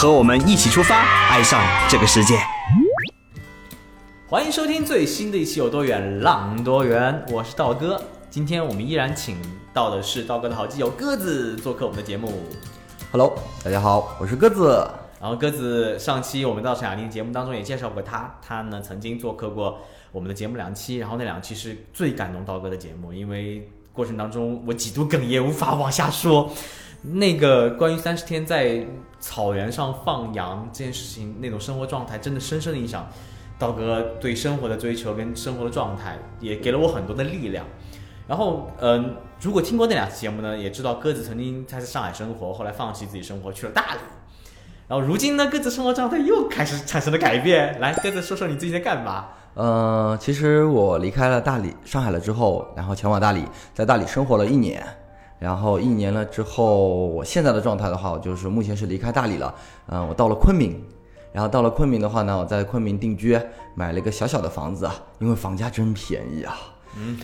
和我们一起出发，爱上这个世界。欢迎收听最新的一期《有多远浪多远》，我是道哥。今天我们依然请到的是道哥的好基友鸽子做客我们的节目。Hello，大家好，我是鸽子。然后鸽子上期我们到沈雅玲节目当中也介绍过他，他呢曾经做客过我们的节目两期，然后那两期是最感动道哥的节目，因为过程当中我几度哽咽，无法往下说。那个关于三十天在草原上放羊这件事情，那种生活状态，真的深深的影响道哥对生活的追求跟生活的状态，也给了我很多的力量。然后，嗯、如果听过那两期节目呢，也知道鸽子曾经他在上海生活，后来放弃自己生活去了大理。然后如今呢，鸽子生活状态又开始产生了改变。来，鸽子说说你最近在干嘛？呃，其实我离开了大理、上海了之后，然后前往大理，在大理生活了一年。然后一年了之后，我现在的状态的话，我就是目前是离开大理了。嗯、我到了昆明，然后到了昆明的话呢，我在昆明定居，买了一个小小的房子，因为房价真便宜啊。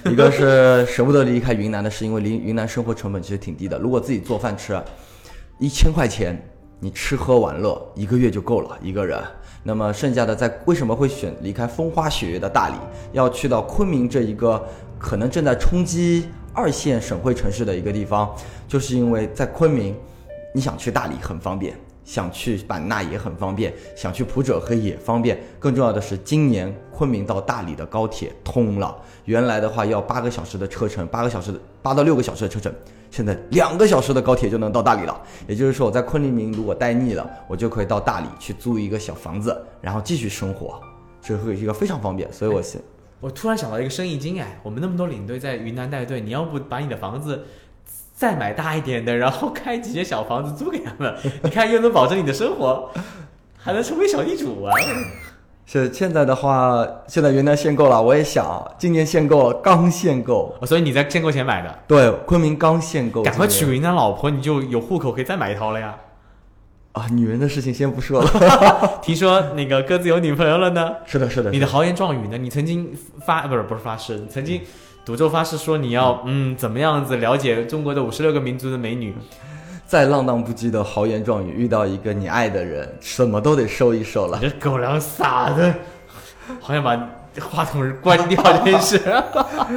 一个是舍不得离开云南的，是因为离云南生活成本其实挺低的，如果自己做饭吃，一千块钱你吃喝玩乐一个月就够了一个人。那么剩下的在为什么会选离开风花雪月的大理，要去到昆明这一个可能正在冲击二线省会城市的一个地方，就是因为在昆明，你想去大理很方便，想去版纳也很方便，想去普者黑也方便。更重要的是，今年昆明到大理的高铁通了，原来的话要八个小时的车程，八个小时八到六个小时的车程，现在两个小时的高铁就能到大理了。也就是说，我在昆明如果待腻了，我就可以到大理去租一个小房子，然后继续生活，这会是一个非常方便。所以我现我突然想到一个生意经哎，我们那么多领队在云南带队，你要不把你的房子再买大一点的，然后开几间小房子租给他们，你看又能保证你的生活，还能成为小地主啊！是现在的话，现在云南限购了，我也想今年限购了，刚限购。哦所以你在限购前买的，对，昆明刚限购，赶快娶云南老婆，你就有户口可以再买一套了呀。啊！女人的事情先不说了。听说那个鸽子有女朋友了呢？是的，是的，你的豪言壮语呢？你曾经发不是不是发誓，你曾经赌咒发誓说你要嗯怎么样子了解中国的五十六个民族的美女。再浪荡不羁的豪言壮语，遇到一个你爱的人，什么都得收一收了。你这狗粮撒的，好想把话筒关掉，真是。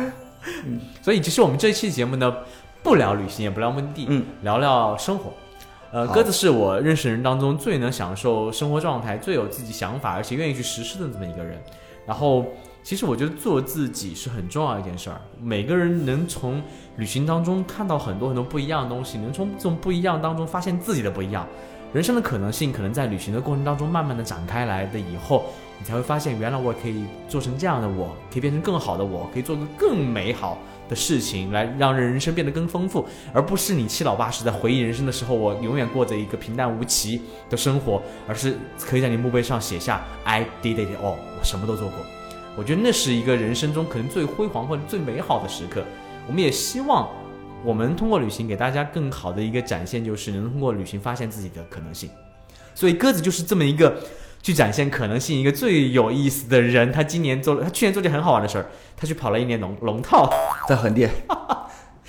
所以，其实我们这一期节目呢，不聊旅行，也不聊目的地，嗯，聊聊生活。呃，鸽子是我认识人当中最能享受生活状态、最有自己想法，而且愿意去实施的这么一个人。然后，其实我觉得做自己是很重要一件事儿。每个人能从旅行当中看到很多很多不一样的东西，能从这种不一样当中发现自己的不一样。人生的可能性可能在旅行的过程当中慢慢的展开来的以后，你才会发现，原来我可以做成这样的我，可以变成更好的我，可以做个更美好的事情，来让人生变得更丰富，而不是你七老八十在回忆人生的时候，我永远过着一个平淡无奇的生活，而是可以在你墓碑上写下 I did it all，我什么都做过。我觉得那是一个人生中可能最辉煌或者最美好的时刻。我们也希望我们通过旅行给大家更好的一个展现，就是能通过旅行发现自己的可能性。所以鸽子就是这么一个去展现可能性一个最有意思的人。他今年做了，他去年做件很好玩的事儿，他去跑了一年龙龙套。在横店，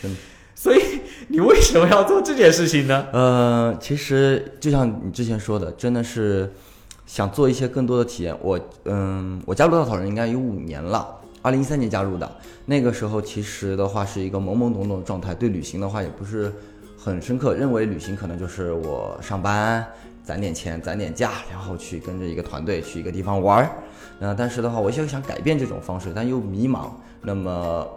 真 的。所以你为什么要做这件事情呢？呃，其实就像你之前说的，真的是想做一些更多的体验。我嗯，我加入稻草人应该有五年了，二零一三年加入的。那个时候其实的话是一个懵懵懂懂的状态，对旅行的话也不是很深刻，认为旅行可能就是我上班攒点钱、攒点假，然后去跟着一个团队去一个地方玩儿。那但是的话，我又想改变这种方式，但又迷茫。那么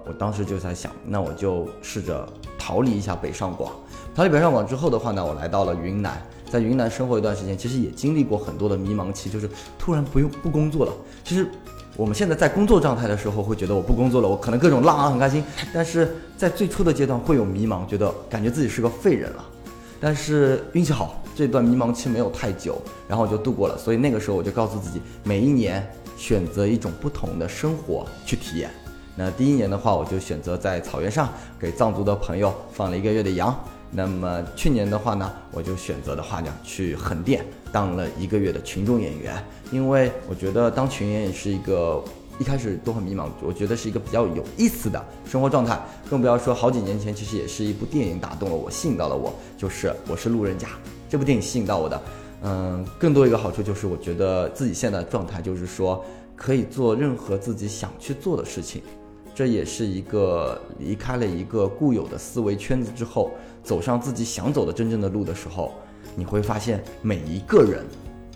我当时就在想，那我就试着逃离一下北上广。逃离北上广之后的话呢，我来到了云南，在云南生活一段时间，其实也经历过很多的迷茫期，就是突然不用不工作了。其实我们现在在工作状态的时候，会觉得我不工作了，我可能各种浪啊很开心，但是在最初的阶段会有迷茫，觉得感觉自己是个废人了。但是运气好，这段迷茫期没有太久，然后我就度过了。所以那个时候我就告诉自己，每一年选择一种不同的生活去体验。那第一年的话，我就选择在草原上给藏族的朋友放了一个月的羊。那么去年的话呢，我就选择的话呢，去横店当了一个月的群众演员，因为我觉得当群演也是一个一开始都很迷茫，我觉得是一个比较有意思的生活状态，更不要说好几年前其实也是一部电影打动了我，吸引到了我，就是《我是路人甲》这部电影吸引到我的。嗯，更多一个好处就是我觉得自己现在的状态就是说可以做任何自己想去做的事情。这也是一个离开了一个固有的思维圈子之后，走上自己想走的真正的路的时候，你会发现每一个人，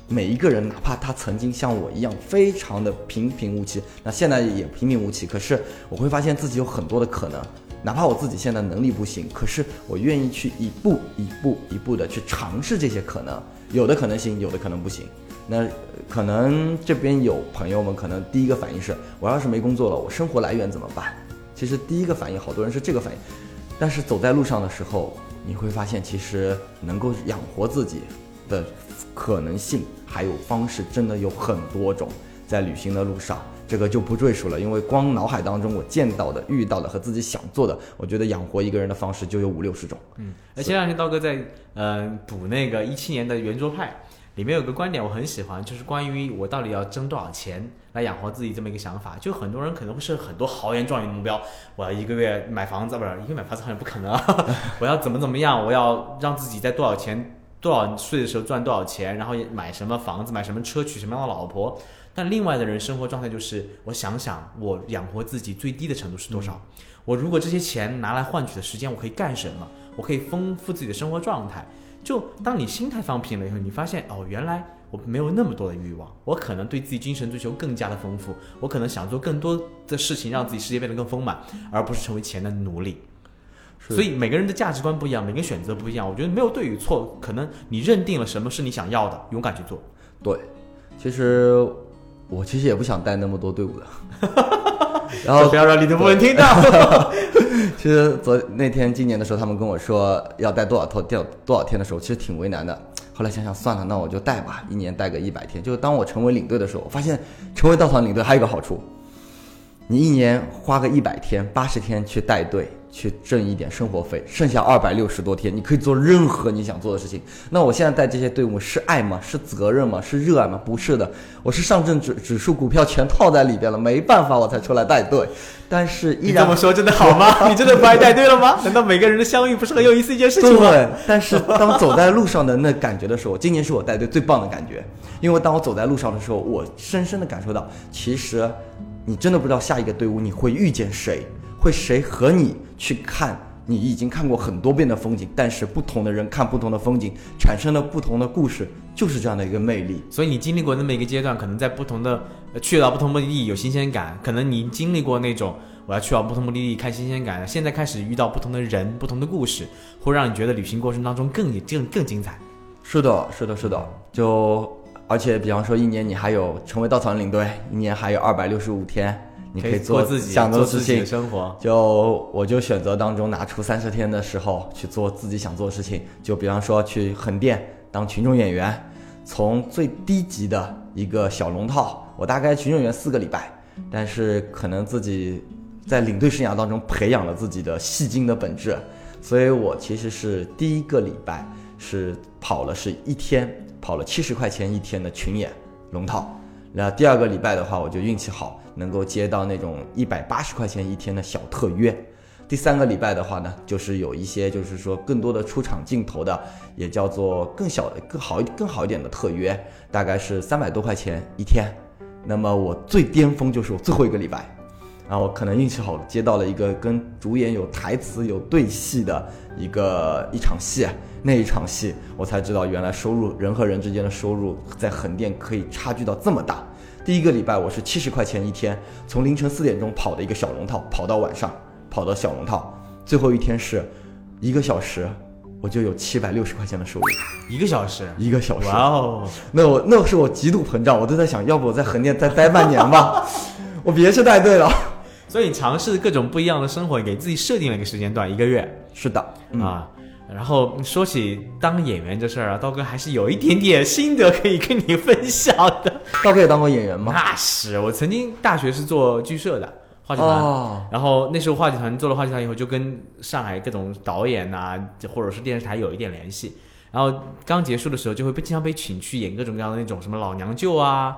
每一个人，哪怕他曾经像我一样非常的平平无奇，那现在也平平无奇，可是我会发现自己有很多的可能，哪怕我自己现在能力不行，可是我愿意去一步一步一步的去尝试这些可能，有的可能行，有的可能不行。那可能这边有朋友们，可能第一个反应是，我要是没工作了，我生活来源怎么办？其实第一个反应，好多人是这个反应。但是走在路上的时候，你会发现，其实能够养活自己的可能性还有方式，真的有很多种。在旅行的路上，这个就不赘述了，因为光脑海当中我见到的、遇到的和自己想做的，我觉得养活一个人的方式就有五六十种。嗯，那前两天刀哥在呃补那个一七年的圆桌派。里面有个观点我很喜欢，就是关于我到底要挣多少钱来养活自己这么一个想法。就很多人可能会设很多豪言壮语的目标，我要一个月买房子，不是一个月买房子好像不可能。我要怎么怎么样？我要让自己在多少钱、多少岁的时候赚多少钱，然后买什么房子、买什么车、娶什么样的老婆。但另外的人生活状态就是，我想想我养活自己最低的程度是多少？我如果这些钱拿来换取的时间，我可以干什么？我可以丰富自己的生活状态。就当你心态放平了以后，你发现哦，原来我没有那么多的欲望，我可能对自己精神追求更加的丰富，我可能想做更多的事情，让自己世界变得更丰满，而不是成为钱的奴隶。所以每个人的价值观不一样，每个人选择不一样，我觉得没有对与错，可能你认定了什么是你想要的，勇敢去做。对，其实我其实也不想带那么多队伍的，然后不要让李德波听到。其实昨那天今年的时候，他们跟我说要带多少套掉多少天的时候，其实挺为难的。后来想想算了，那我就带吧，一年带个一百天。就当我成为领队的时候，我发现成为道场领队还有一个好处，你一年花个一百天、八十天去带队。去挣一点生活费，剩下二百六十多天，你可以做任何你想做的事情。那我现在带这些队伍是爱吗？是责任吗？是热爱吗？不是的，我是上证指指数股票全套在里边了，没办法我才出来带队。但是依然这么说真的好吗？你真的不爱带队了吗？难道每个人的相遇不是很有意思一件事情吗？对。但是当走在路上的那感觉的时候，今年是我带队最棒的感觉，因为当我走在路上的时候，我深深的感受到，其实你真的不知道下一个队伍你会遇见谁。会谁和你去看你已经看过很多遍的风景，但是不同的人看不同的风景，产生了不同的故事，就是这样的一个魅力。所以你经历过那么一个阶段，可能在不同的去到不同目的地有新鲜感，可能你经历过那种我要去到不同目的地看新鲜感，现在开始遇到不同的人、不同的故事，会让你觉得旅行过程当中更更更精彩。是的，是的，是的。就而且比方说一年你还有成为稻草人领队，一年还有二百六十五天。你可以做自己想做的事情，生活。就我就选择当中拿出三十天的时候去做自己想做的事情，就比方说去横店当群众演员，从最低级的一个小龙套，我大概群众演员四个礼拜，但是可能自己在领队生涯当中培养了自己的戏精的本质，所以我其实是第一个礼拜是跑了是一天，跑了七十块钱一天的群演龙套，然后第二个礼拜的话我就运气好。能够接到那种一百八十块钱一天的小特约，第三个礼拜的话呢，就是有一些就是说更多的出场镜头的，也叫做更小、更好、更好一点的特约，大概是三百多块钱一天。那么我最巅峰就是我最后一个礼拜，然后可能运气好接到了一个跟主演有台词、有对戏的一个一场戏，那一场戏我才知道原来收入人和人之间的收入在横店可以差距到这么大。第一个礼拜我是七十块钱一天，从凌晨四点钟跑的一个小龙套，跑到晚上，跑到小龙套，最后一天是一个小时，我就有七百六十块钱的收入。一个小时，一个小时，哇哦！那我那是我极度膨胀，我都在想，要不我在横店再待半年吧，我别是带队了。所以尝试各种不一样的生活，给自己设定了一个时间段，一个月。是的，啊。然后说起当演员这事儿啊，刀哥还是有一点点心得可以跟你分享的。刀哥也当过演员吗？那是我曾经大学是做剧社的话剧团，哦，然后那时候话剧团做了话剧团以后，就跟上海各种导演呐、或者是电视台有一点联系。然后刚结束的时候，就会被经常被请去演各种各样的那种什么老娘舅啊，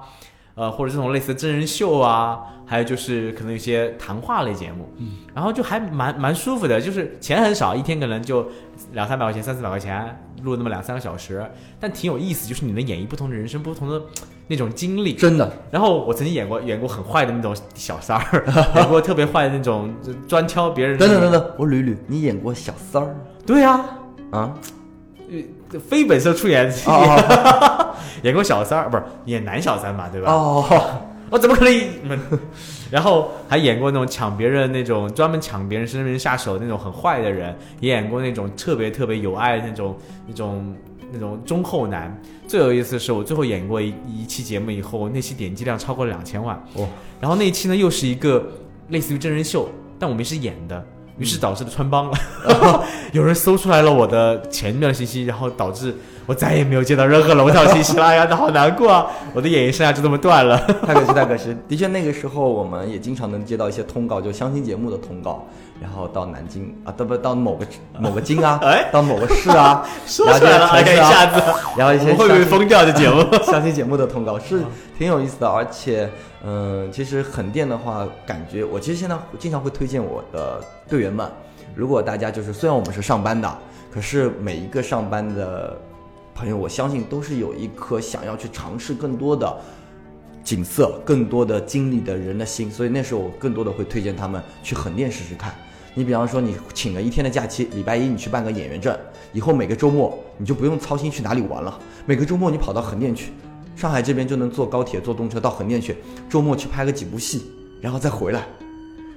呃，或者这种类似真人秀啊，还有就是可能有些谈话类节目，嗯，然后就还蛮蛮舒服的，就是钱很少，一天可能就两三百块钱、三四百块钱，录那么两三个小时，但挺有意思，就是你能演绎不同的人生、不同的那种经历。真的，然后我曾经演过演过很坏的那种小三儿，演过特别坏的那种专挑别人。等等等等，我捋捋，你演过小三儿对呀啊，啊？非本色出演，哦 演过小三儿，不是演男小三嘛，对吧？哦，我怎么可能？嗯 然后还演过那种抢别人那种专门抢别人身边人下手的那种很坏的人，也演过那种特别特别有爱的那种那种那种忠厚男。最有意思的是，我最后演过一一期节目以后，那期点击量超过了两千万。哦！然后那一期呢，又是一个类似于真人秀，但我们是演的。于是导致了穿帮了，有人搜出来了我的前面的信息，然后导致我再也没有接到任何龙套信息了。哎呀，那好难过啊！我的演艺生涯就这么断了。太可惜，太可惜。的确，那个时候我们也经常能接到一些通告，就相亲节目的通告，然后到南京啊，到不到某个某个京啊，哎到某个市啊，说出来了，哎呀，一下子，然后一些会不会疯掉的节目？相亲节目的通告是挺有意思的，而且，嗯，其实横店的话，感觉我其实现在经常会推荐我的队员们，如果大家就是虽然我们是上班的，可是每一个上班的朋友，我相信都是有一颗想要去尝试更多的景色、更多的经历的人的心，所以那时候我更多的会推荐他们去横店试试看。你比方说，你请了一天的假期，礼拜一你去办个演员证，以后每个周末你就不用操心去哪里玩了，每个周末你跑到横店去，上海这边就能坐高铁、坐动车到横店去，周末去拍个几部戏，然后再回来。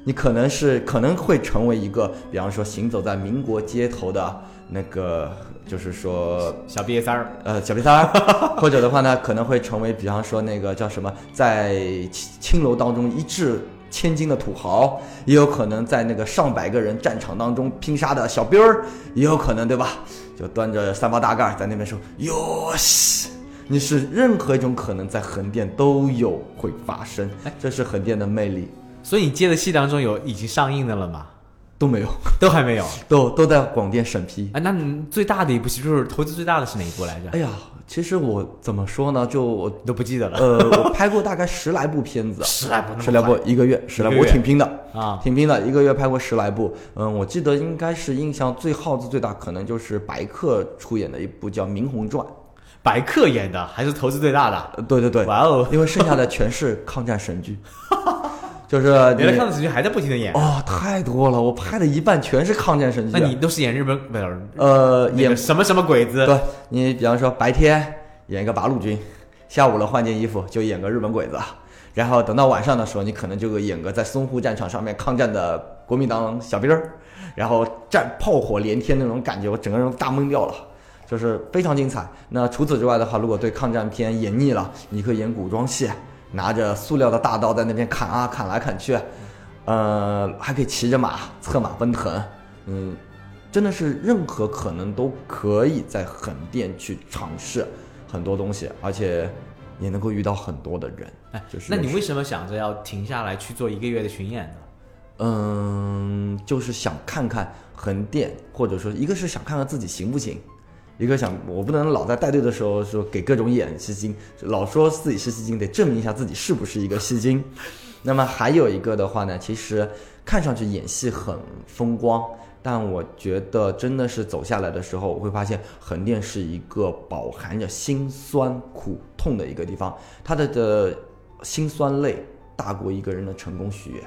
你可能是可能会成为一个，比方说行走在民国街头的那个，就是说小毕业三儿，呃小瘪三儿，或者的话呢，可能会成为比方说那个叫什么，在青青楼当中一掷千金的土豪，也有可能在那个上百个人战场当中拼杀的小兵儿，也有可能对吧？就端着三八大盖在那边说哟西。你是任何一种可能在横店都有会发生，这是横店的魅力，所以你接的戏当中有已经上映的了吗？都没有，都还没有。都都在广电审批。哎，那你最大的一部戏就是投资最大的是哪一部来着？哎呀，其实我怎么说呢？就我都不记得了。呃，我拍过大概十来部片子，十来部十来部一个月，十来部，我挺拼的，啊，挺拼的，一个月拍过十来部。嗯，我记得应该是印象最耗资最大，可能就是白客出演的一部叫《明红传》。白客演的还是投资最大的？呃对对对，哇哦！因为剩下的全是抗战神剧，就是你原来抗战神剧还在不停的演。哦，太多了，我拍的一半全是抗战神剧。那你都是演日本不是呃演演什么什么鬼子？对你比方说白天演一个八路军，下午了换件衣服就演个日本鬼子，然后等到晚上的时候，你可能就演个在淞沪战场上面抗战的国民党小兵儿，然后战炮火连天那种感觉，我整个人都大懵掉了。就是非常精彩。那除此之外的话，如果对抗战片演腻了，你可以演古装戏，拿着塑料的大刀在那边砍啊砍来砍去，呃，还可以骑着马策马奔腾，嗯，真的是任何可能都可以在横店去尝试很多东西，而且也能够遇到很多的人。哎就是那你为什么想着要停下来去做一个月的巡演呢？嗯，就是想看看横店，或者说一个是想看看自己行不行，一个想我不能老在带队的时候说给各种演戏精，老说自己是戏精，得证明一下自己是不是一个戏精。那么还有一个的话呢，其实看上去演戏很风光，但我觉得真的是走下来的时候，我会发现横店是一个饱含着辛酸苦痛的一个地方，他的的辛酸泪大过一个人的成功喜悦。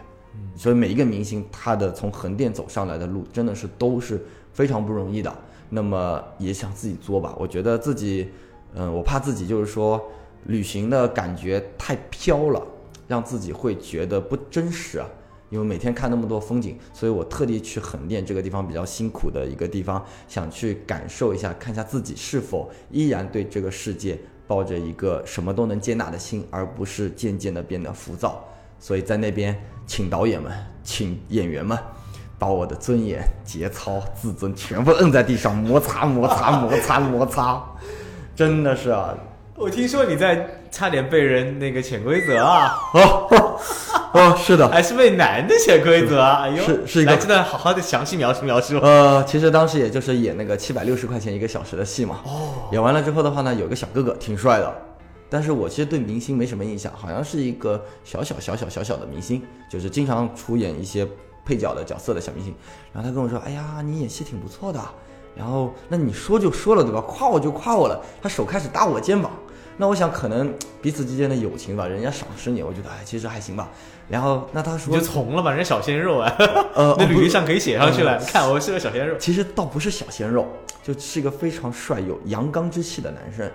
所以每一个明星他的从横店走上来的路，真的是都是非常不容易的。那么也想自己作吧，我觉得自己，嗯、我怕自己就是说旅行的感觉太飘了，让自己会觉得不真实啊。因为每天看那么多风景，所以我特地去横店这个地方比较辛苦的一个地方，想去感受一下，看一下自己是否依然对这个世界抱着一个什么都能接纳的心，而不是渐渐的变得浮躁。所以在那边请导演们、请演员们，把我的尊严、节操、自尊全部摁在地上摩擦、摩擦、摩擦、摩擦，真的是啊！我听说你在差点被人那个潜规则啊，哦哦，是的，还是被男的潜规则啊？哎呦，是是一个来这段好好的详细描述描述。呃，其实当时也就是演那个七百六十块钱一个小时的戏嘛。哦，演完了之后的话呢，有个小哥哥挺帅的，但是我其实对明星没什么印象，好像是一个小小小小小小的明星，就是经常出演一些配角的角色的小明星。然后他跟我说：“哎呀，你演戏挺不错的。”然后那你说就说了对吧？夸我就夸我了。他手开始搭我肩膀，那我想可能彼此之间的友情吧，人家赏识你，我觉得哎其实还行吧。然后那他说你就从了吧，人家小鲜肉啊，呃 那履历上可以写上去了。看我是个小鲜肉，其实倒不是小鲜肉，就是一个非常帅有阳刚之气的男生。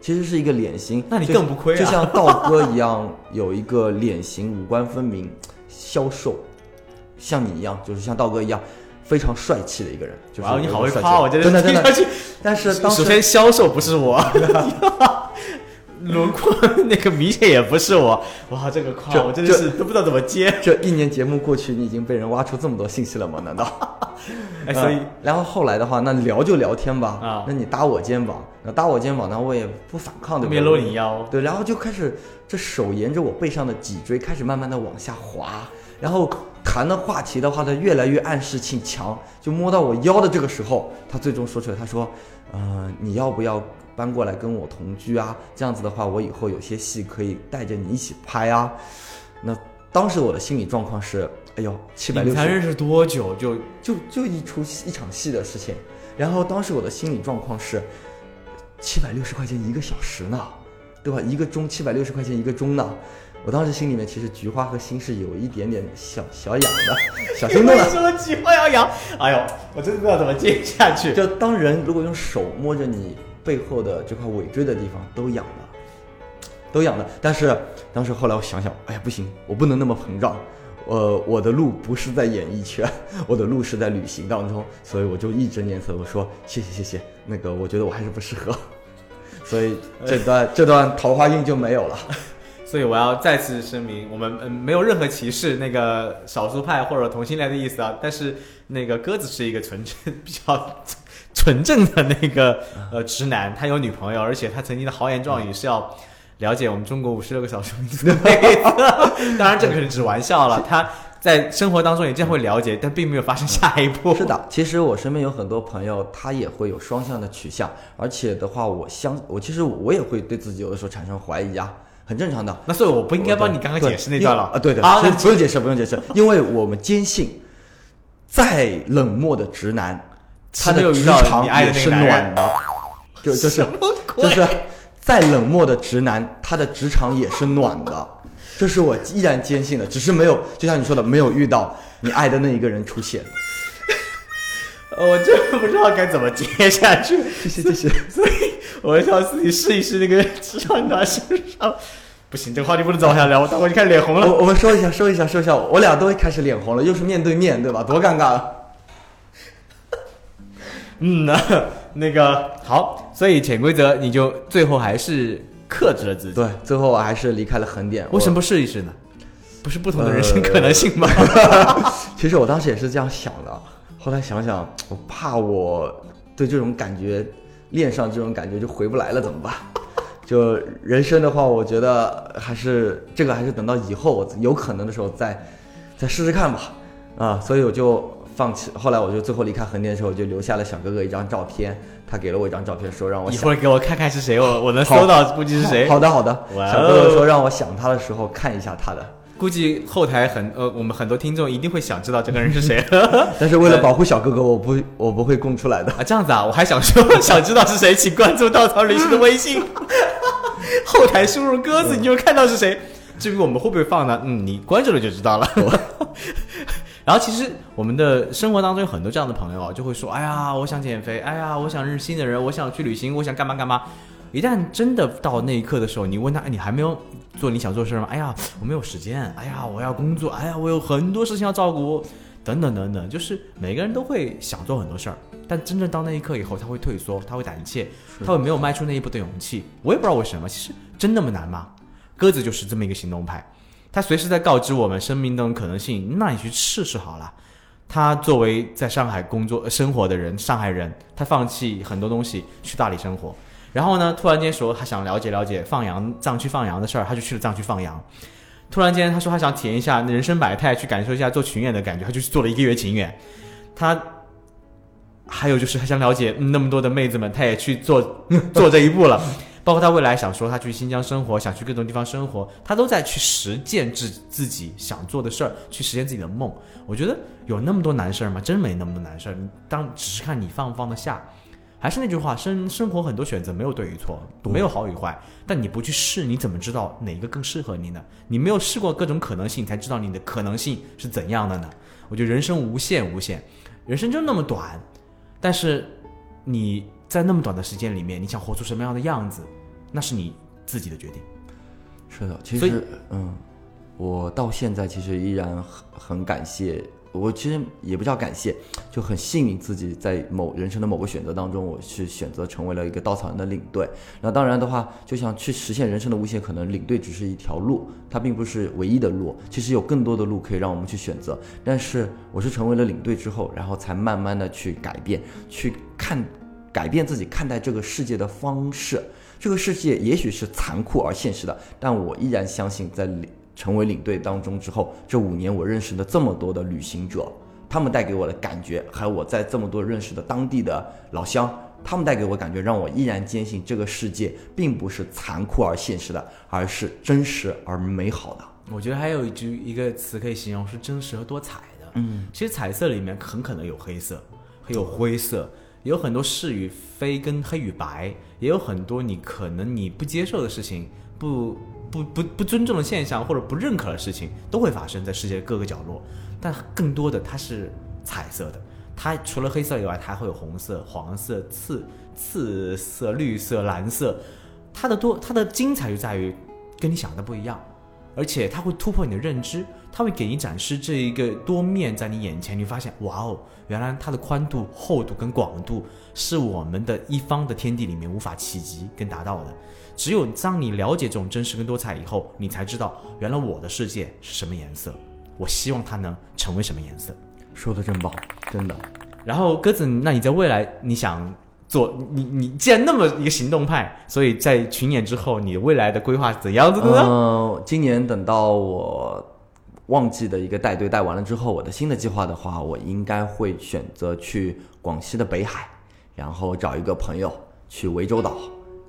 其实是一个脸型，那你更不亏啊就像道哥一样，有一个脸型五官分明、消瘦，像你一样，就是像道哥一样，非常帅气的一个人。就是哇，你好会夸我，真的真的。听上去。但是当时首先销售不是我，轮廓那个明显也不是我。哇，这个夸这我真的是都不知道怎么接。这一年节目过去，你已经被人挖出这么多信息了吗？难道？哎，所以呃然后后来的话，那聊就聊天吧。啊那你搭我肩膀，那搭我肩膀，那我也不反抗，对不对？没搂你腰，对，然后就开始这手沿着我背上的脊椎开始慢慢的往下滑，然后谈的话题的话他越来越暗示性强，就摸到我腰的这个时候，他最终说出来，他说，呃，你要不要搬过来跟我同居啊？这样子的话，我以后有些戏可以带着你一起拍啊。那当时我的心理状况是，哎呦，七百六才认识多久就就就一出戏一场戏的事情，然后当时我的心理状况是，七百六十块钱一个小时呢，对吧？一个钟七百六十块钱一个钟呢，我当时心里面其实菊花和心是有一点点小小痒的，小心动了。为什么菊花要痒？哎呦，我真的不知道怎么接下去。就当人如果用手摸着你背后的这块尾椎的地方，都痒的，都痒的。但是当时后来我想想，哎呀，不行，我不能那么膨胀。呃，我的路不是在演艺圈，我的路是在旅行当中，所以我就义正言辞我说谢谢谢谢，那个我觉得我还是不适合，所以这段这段桃花运就没有了。所以我要再次声明，我们嗯没有任何歧视那个少数派或者同性恋的意思啊。但是那个鸽子是一个纯正、比较纯正的那个呃直男，他有女朋友，而且他曾经的豪言壮语是要了解我们中国五十六个少数民族的妹子。当然这个是指玩笑了，他在生活当中也这样会了解，但并没有发生下一步。是的，其实我身边有很多朋友，他也会有双向的取向，而且的话，我相我其实我也会对自己有的时候产生怀疑啊，很正常的。那所以我不应该帮你刚刚解释那段了啊，对的，啊，所以那不用解释，不用解释，因为我们坚信，再冷漠的直男，他的职场也是暖的，就就是就是再冷漠的直男，他的职场也是暖的，这是我依然坚信的，只是没有，就像你说的，没有遇到你爱的那一个人出现。我真的不知道该怎么接下去。谢谢谢谢。所以我想自己试一试那个职场暖身上。不行，这个话题不能再往下聊，我待会儿就开始脸红了。我我们说一下，说一下，说一下，我俩都开始脸红了，又是面对面，对吧？多尴尬啊！嗯，那那个好，所以潜规则你就最后还是克制了自己。对，最后我还是离开了横店。为什么不试一试呢？不是不同的人生可能性吗？我？其实我当时也是这样想的，后来想想，我怕我对这种感觉恋上这种感觉就回不来了，怎么办？就人生的话，我觉得还是这个还是等到以后我有可能的时候再再试试看吧。啊，所以我就放弃。后来我就最后离开横店的时候，我就留下了小哥哥一张照片，他给了我一张照片，说让我想一会儿给我看看是谁，我我能搜到，估计是谁。好的好的，小哥哥说让我想他的时候看一下他的，估计后台很呃，我们很多听众一定会想知道这个人是谁但是为了保护小哥哥，我不我不会供出来的。啊。这样子啊，我还想说，想知道是谁，请关注稻草旅行的微信，后台输入鸽子，你就看到是谁。至于我们会不会放呢？嗯，你关注了就知道了。然后其实我们的生活当中有很多这样的朋友啊，就会说：“哎呀，我想减肥，哎呀，我想认识新的人，我想去旅行，我想干嘛干嘛。”一旦真的到那一刻的时候，你问他：“哎，你还没有做你想做的事吗？”“哎呀，我没有时间。”“哎呀，我要工作。”“哎呀，我有很多事情要照顾。”等等等等，就是每个人都会想做很多事儿，但真正到那一刻以后，他会退缩，他会胆怯，他会没有迈出那一步的勇气。我也不知道为什么，其实真那么难吗？鸽子就是这么一个行动派，他随时在告知我们生命中的可能性，那你去试试好了。他作为在上海工作、呃生活的人，上海人，他放弃很多东西去大理生活。然后呢，突然间说他想了解了解放羊藏区放羊的事儿，他就去了藏区放羊。突然间他说他想体验一下人生百态，去感受一下做群演的感觉，他就去做了一个月群演。他还有就是他想了解、那么多的妹子们，他也去做 做这一步了。包括他未来想说他去新疆生活，想去各种地方生活，他都在去实践自自己想做的事儿，去实现自己的梦。我觉得有那么多难事儿吗？真没那么多难事儿。当只是看你放不放得下。还是那句话，生生活很多选择没有对与错，没有好与坏。但你不去试，你怎么知道哪个更适合你呢？你没有试过各种可能性，才知道你的可能性是怎样的呢？我觉得人生无限无限，人生就那么短，但是你在那么短的时间里面，你想活出什么样的样子，那是你自己的决定。是的，其实嗯，我到现在其实依然很很感谢，我其实也不叫感谢，就很幸运自己在某人生的某个选择当中，我是选择成为了一个稻草人的领队。那当然的话，就想去实现人生的无限可能，领队只是一条路，它并不是唯一的路，其实有更多的路可以让我们去选择。但是我是成为了领队之后，然后才慢慢的去改变，去看改变自己看待这个世界的方式。这个世界也许是残酷而现实的，但我依然相信，在领成为领队当中之后，这五年我认识了这么多的旅行者，他们带给我的感觉，还有我在这么多认识的当地的老乡，他们带给我感觉，让我依然坚信这个世界并不是残酷而现实的，而是真实而美好的。我觉得还有一句一个词可以形容是真实和多彩的。嗯，其实彩色里面很可能有黑色，还有灰色，也有很多是与非跟黑与白，也有很多你可能你不接受的事情，不不不不尊重的现象或者不认可的事情，都会发生在世界各个角落。但更多的它是彩色的，它除了黑色以外，它还会有红色、黄色、刺刺色、绿色、蓝色。它的多，它的精彩就在于跟你想的不一样。而且它会突破你的认知，它会给你展示这一个多面在你眼前，你发现哇哦，原来它的宽度、厚度跟广度是我们的一方的天地里面无法企及跟达到的。只有当你了解这种真实跟多彩以后，你才知道原来我的世界是什么颜色，我希望它能成为什么颜色。说的真棒，真的。然后鸽子，那你在未来你想做你你既然那么一个行动派，所以在群演之后，你未来的规划是怎样子的呢？嗯，今年等到我旺季的一个带队带完了之后，我的新的计划的话，我应该会选择去广西的北海，然后找一个朋友去涠洲岛，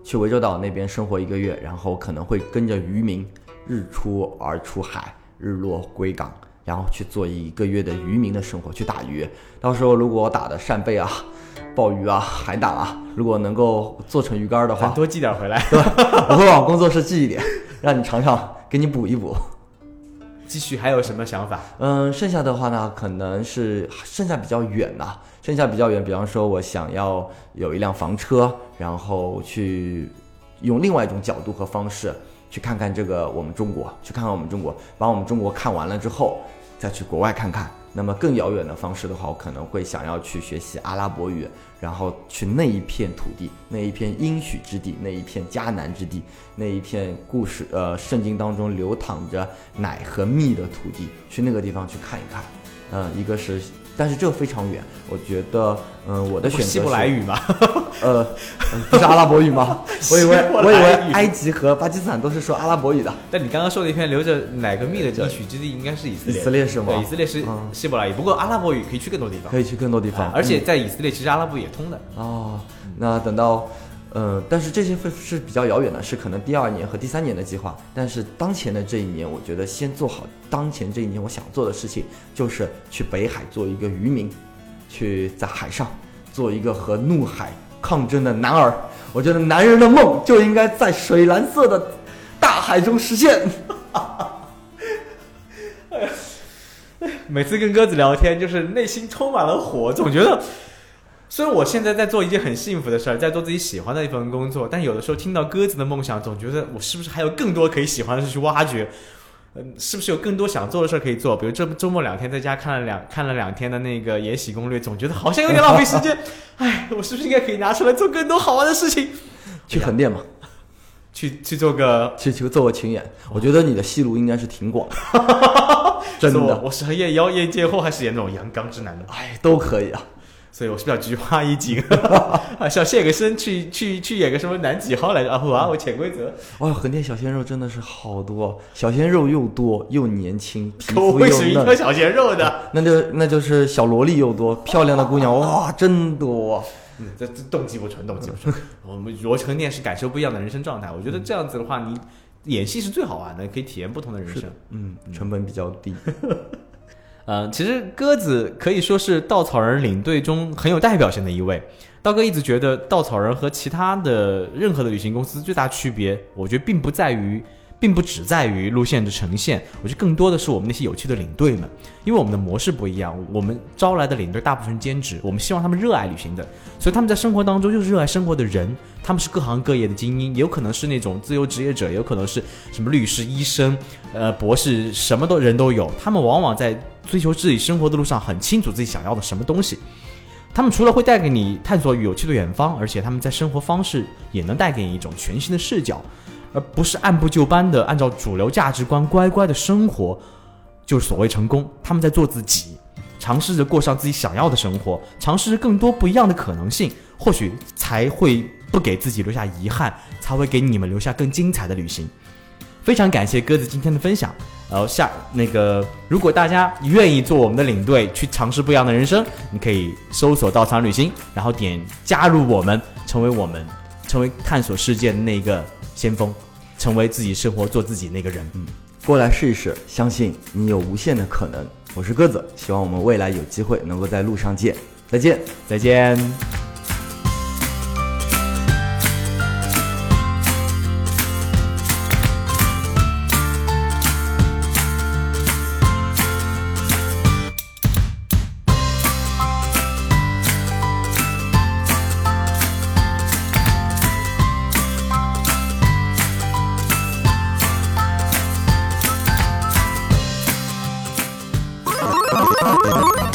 去涠洲岛那边生活一个月，然后可能会跟着渔民日出而出海，日落归港。然后去做一个月的渔民的生活，去打鱼。到时候如果我打的扇贝啊、鲍鱼啊、海胆啊，如果能够做成鱼干的话，多寄点回来。我会往工作室寄一点，让你尝尝，给你补一补。继续还有什么想法？嗯，剩下的话呢，可能是剩下比较远呐、剩下比较远。比方说，我想要有一辆房车，然后去用另外一种角度和方式去看看这个我们中国，去看看我们中国，把我们中国看完了之后，再去国外看看。那么更遥远的方式的话，我可能会想要去学习阿拉伯语，然后去那一片土地，那一片应许之地，那一片迦南之地，那一片故事呃圣经当中流淌着奶和蜜的土地，去那个地方去看一看。嗯、一个是，但是这个非常远，我觉得，嗯、我的选择希伯来语吗？呃，呃 不是阿拉伯语吗？我以为我以为埃及和巴基斯坦都是说阿拉伯语的。但你刚刚说的一篇留着奶跟蜜的应许之地，应该是以色列。以色列是吗对，以色列是嗯希伯来语，不过阿拉伯语可以去更多地方可。以去更多地方，而且在以色列，其实阿拉伯语也通的。哦，那等到，呃，但是这些会是比较遥远的，是可能第二年和第三年的计划。但是当前的这一年，我觉得先做好当前这一年我想做的事情，就是去北海做一个渔民，去在海上做一个和怒海抗争的男儿。我觉得男人的梦就应该在水蓝色的大海中实现。每次跟鸽子聊天，就是内心充满了火，总觉得。虽然我现在在做一件很幸福的事儿，在做自己喜欢的一份工作，但有的时候听到鸽子的梦想，总觉得我是不是还有更多可以喜欢的事去挖掘？嗯，是不是有更多想做的事儿可以做？比如这周末两天在家看了两看了两天的那个《延禧攻略》，总觉得好像有点浪费时间。哎，我是不是应该可以拿出来做更多好玩的事情？去横店嘛，去去做个去去做个群演。我觉得你的戏路应该是挺广的。真的我我是演妖艳贱货，还是演那种阳刚之男的？哎，都可以啊。所以我是比较菊花一紧 啊，想献个身去去去演个什么男几号来着啊？哇，我潜规则。哇，横店小鲜肉真的是好多，小鲜肉又多又年轻，皮口肤又味是一颗嫩，小鲜肉的，那就那就是小萝莉又多，漂亮的姑娘 哇，真多。嗯，这这动机不纯，动机不纯。我们罗成店是感受不一样的人生状态，我觉得这样子的话，你演戏是最好玩的，可以体验不同的人生。嗯，成本比较低。嗯，其实鸽子可以说是稻草人领队中很有代表性的一位。刀哥一直觉得稻草人和其他的任何的旅行公司最大区别，我觉得并不在于，并不只在于路线的呈现，我觉得更多的是我们那些有趣的领队们，因为我们的模式不一样，我们招来的领队大部分兼职，我们希望他们热爱旅行的，所以他们在生活当中就是热爱生活的人，他们是各行各业的精英，也有可能是那种自由职业者，也有可能是什么律师、医生、呃博士，什么都人都有。他们往往在追求自己生活的路上很清楚自己想要的什么东西。他们除了会带给你探索有趣的远方，而且他们在生活方式也能带给你一种全新的视角，而不是按部就班的按照主流价值观乖乖的生活，就是所谓成功。他们在做自己，尝试着过上自己想要的生活，尝试着更多不一样的可能性，或许才会不给自己留下遗憾，才会给你们留下更精彩的旅行。非常感谢鸽子今天的分享。然后下那个，如果大家愿意做我们的领队，去尝试不一样的人生，你可以搜索“稻草旅行”，然后点加入我们，成为我们，成为探索世界的那个先锋，成为自己生活做自己那个人。嗯，过来试一试，相信你有无限的可能。我是鸽子，希望我们未来有机会能够在路上见。再见。再见。